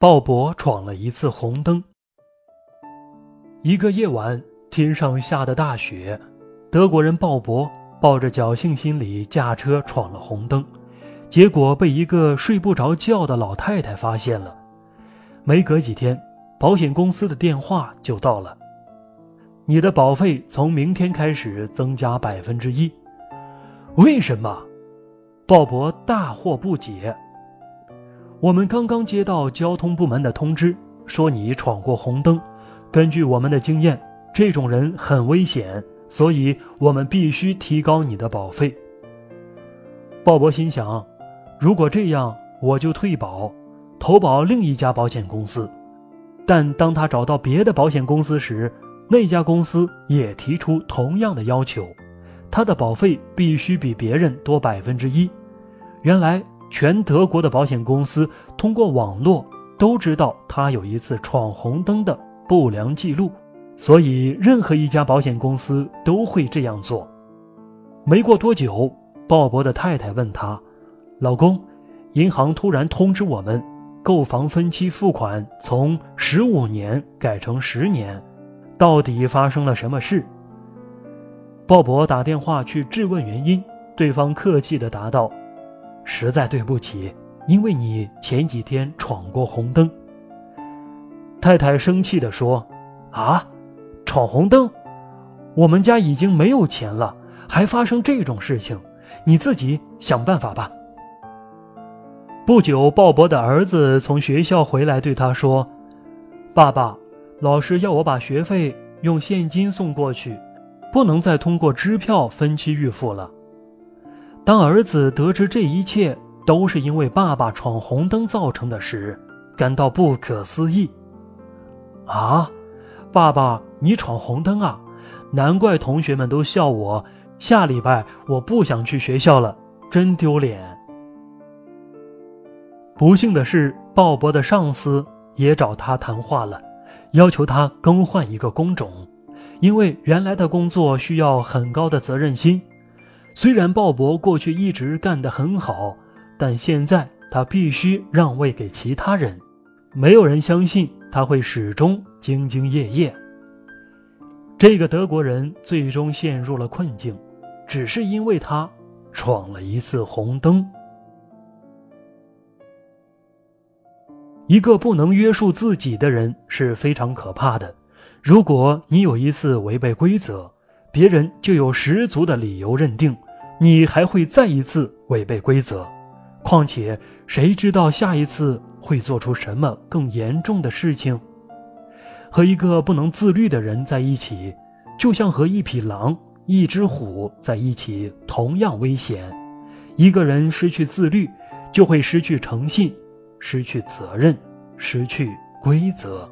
鲍勃闯了一次红灯。一个夜晚，天上下的大雪，德国人鲍勃抱着侥幸心理驾车闯了红灯，结果被一个睡不着觉的老太太发现了。没隔几天，保险公司的电话就到了：“你的保费从明天开始增加百分之一。”为什么？鲍勃大惑不解。我们刚刚接到交通部门的通知，说你闯过红灯。根据我们的经验，这种人很危险，所以我们必须提高你的保费。鲍勃心想，如果这样，我就退保，投保另一家保险公司。但当他找到别的保险公司时，那家公司也提出同样的要求。他的保费必须比别人多百分之一。原来，全德国的保险公司通过网络都知道他有一次闯红灯的不良记录，所以任何一家保险公司都会这样做。没过多久，鲍勃的太太问他：“老公，银行突然通知我们，购房分期付款从十五年改成十年，到底发生了什么事？”鲍勃打电话去质问原因，对方客气地答道：“实在对不起，因为你前几天闯过红灯。”太太生气地说：“啊，闯红灯？我们家已经没有钱了，还发生这种事情，你自己想办法吧。”不久，鲍勃的儿子从学校回来，对他说：“爸爸，老师要我把学费用现金送过去。”不能再通过支票分期预付了。当儿子得知这一切都是因为爸爸闯红灯造成的时，感到不可思议。啊，爸爸，你闯红灯啊？难怪同学们都笑我。下礼拜我不想去学校了，真丢脸。不幸的是，鲍勃的上司也找他谈话了，要求他更换一个工种。因为原来的工作需要很高的责任心，虽然鲍勃过去一直干得很好，但现在他必须让位给其他人。没有人相信他会始终兢兢业业。这个德国人最终陷入了困境，只是因为他闯了一次红灯。一个不能约束自己的人是非常可怕的。如果你有一次违背规则，别人就有十足的理由认定你还会再一次违背规则。况且，谁知道下一次会做出什么更严重的事情？和一个不能自律的人在一起，就像和一匹狼、一只虎在一起，同样危险。一个人失去自律，就会失去诚信，失去责任，失去规则。